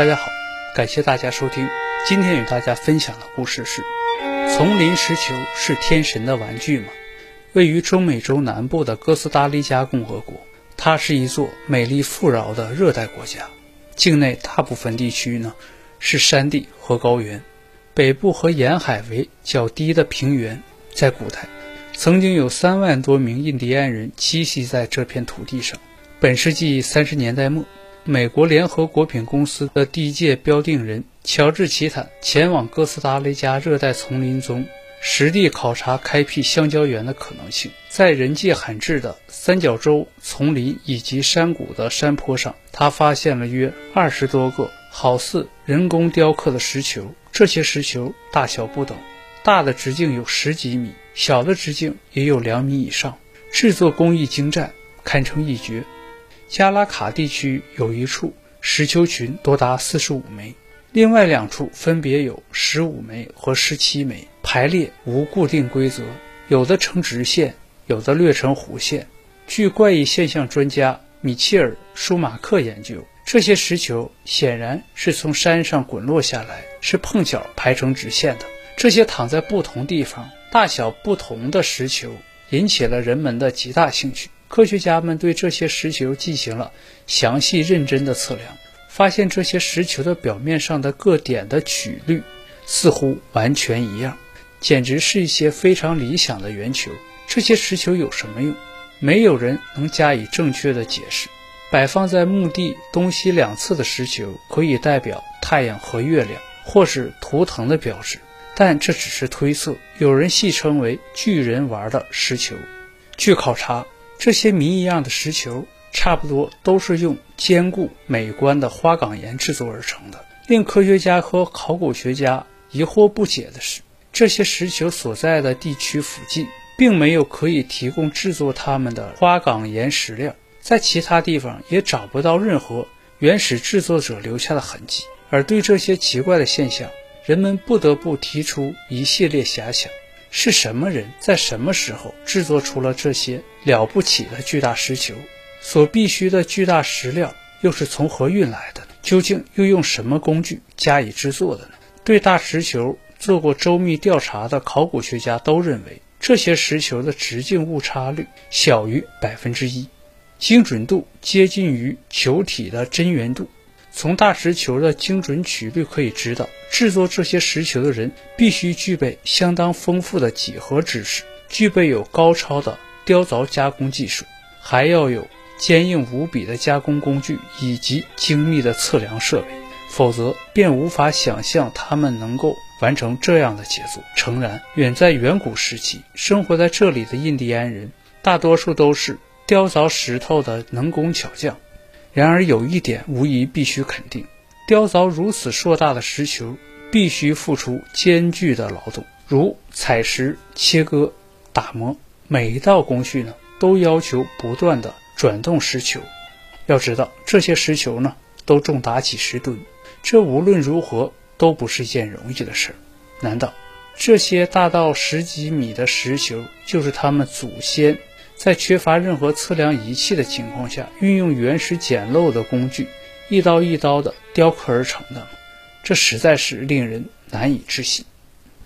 大家好，感谢大家收听。今天与大家分享的故事是：丛林石球是天神的玩具吗？位于中美洲南部的哥斯达黎加共和国，它是一座美丽富饶的热带国家。境内大部分地区呢是山地和高原，北部和沿海为较低的平原。在古代，曾经有三万多名印第安人栖息在这片土地上。本世纪三十年代末。美国联合果品公司的第一届标定人乔治·奇坦前往哥斯达黎加热带丛林中实地考察开辟香蕉园的可能性。在人迹罕至的三角洲丛林以及山谷的山坡上，他发现了约二十多个好似人工雕刻的石球。这些石球大小不等，大的直径有十几米，小的直径也有两米以上，制作工艺精湛，堪称一绝。加拉卡地区有一处石球群多达四十五枚，另外两处分别有十五枚和十七枚，排列无固定规则，有的呈直线，有的略呈弧线。据怪异现象专家米切尔·舒马克研究，这些石球显然是从山上滚落下来，是碰巧排成直线的。这些躺在不同地方、大小不同的石球引起了人们的极大兴趣。科学家们对这些石球进行了详细认真的测量，发现这些石球的表面上的各点的曲率似乎完全一样，简直是一些非常理想的圆球。这些石球有什么用？没有人能加以正确的解释。摆放在墓地东西两侧的石球可以代表太阳和月亮，或是图腾的标志，但这只是推测。有人戏称为“巨人玩”的石球。据考察。这些谜一样的石球，差不多都是用坚固美观的花岗岩制作而成的。令科学家和考古学家疑惑不解的是，这些石球所在的地区附近，并没有可以提供制作它们的花岗岩石料，在其他地方也找不到任何原始制作者留下的痕迹。而对这些奇怪的现象，人们不得不提出一系列遐想。是什么人在什么时候制作出了这些了不起的巨大石球？所必需的巨大石料又是从何运来的？究竟又用什么工具加以制作的呢？对大石球做过周密调查的考古学家都认为，这些石球的直径误差率小于百分之一，精准度接近于球体的真圆度。从大石球的精准曲率可以知道，制作这些石球的人必须具备相当丰富的几何知识，具备有高超的雕凿加工技术，还要有坚硬无比的加工工具以及精密的测量设备，否则便无法想象他们能够完成这样的杰作。诚然，远在远古时期，生活在这里的印第安人大多数都是雕凿石头的能工巧匠。然而有一点无疑必须肯定：雕凿如此硕大的石球，必须付出艰巨的劳动，如采石、切割、打磨，每一道工序呢，都要求不断的转动石球。要知道，这些石球呢，都重达几十吨，这无论如何都不是一件容易的事儿。难道这些大到十几米的石球，就是他们祖先？在缺乏任何测量仪器的情况下，运用原始简陋的工具，一刀一刀的雕刻而成的，这实在是令人难以置信。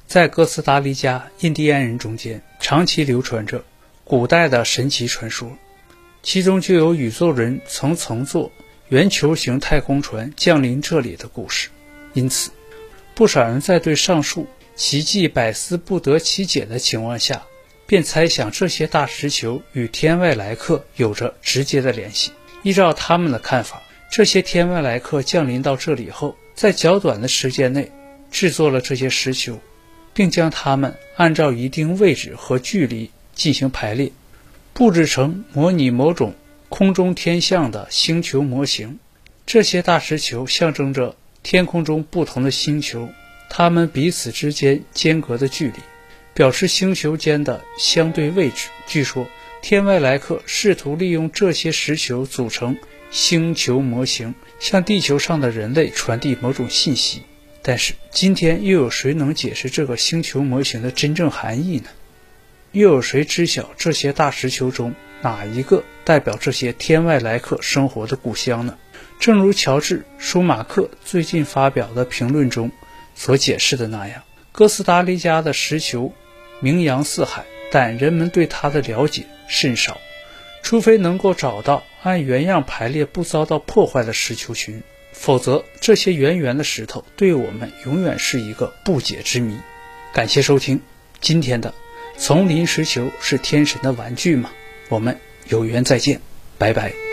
在哥斯达黎加印第安人中间，长期流传着古代的神奇传说，其中就有宇宙人曾乘坐圆球形太空船降临这里的故事。因此，不少人在对上述奇迹百思不得其解的情况下。便猜想这些大石球与天外来客有着直接的联系。依照他们的看法，这些天外来客降临到这里后，在较短的时间内制作了这些石球，并将它们按照一定位置和距离进行排列，布置成模拟某种空中天象的星球模型。这些大石球象征着天空中不同的星球，它们彼此之间间隔的距离。表示星球间的相对位置。据说，天外来客试图利用这些石球组成星球模型，向地球上的人类传递某种信息。但是，今天又有谁能解释这个星球模型的真正含义呢？又有谁知晓这些大石球中哪一个代表这些天外来客生活的故乡呢？正如乔治·舒马克最近发表的评论中所解释的那样，哥斯达黎加的石球名扬四海，但人们对它的了解甚少。除非能够找到按原样排列、不遭到破坏的石球群，否则这些圆圆的石头对我们永远是一个不解之谜。感谢收听今天的《丛林石球是天神的玩具吗》？我们有缘再见，拜拜。